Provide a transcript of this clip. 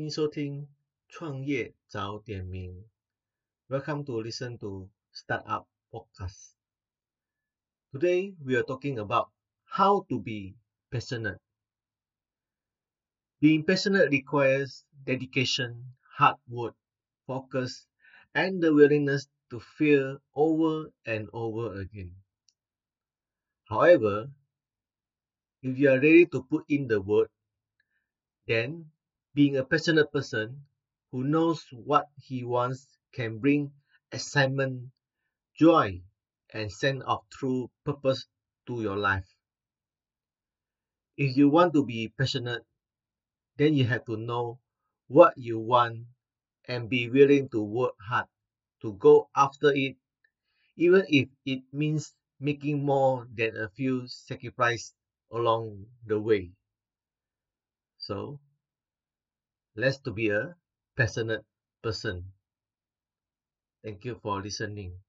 迎收听创业早点名。Welcome to listen to Startup Podcast. Today we are talking about how to be passionate. Being passionate requires dedication, hard work, focus, and the willingness to fail over and over again. However, if you are ready to put in the work, then being a passionate person who knows what he wants can bring excitement, joy, and sense of true purpose to your life. If you want to be passionate, then you have to know what you want and be willing to work hard to go after it, even if it means making more than a few sacrifices along the way. So, let's to be a passionate person. Thank you for listening.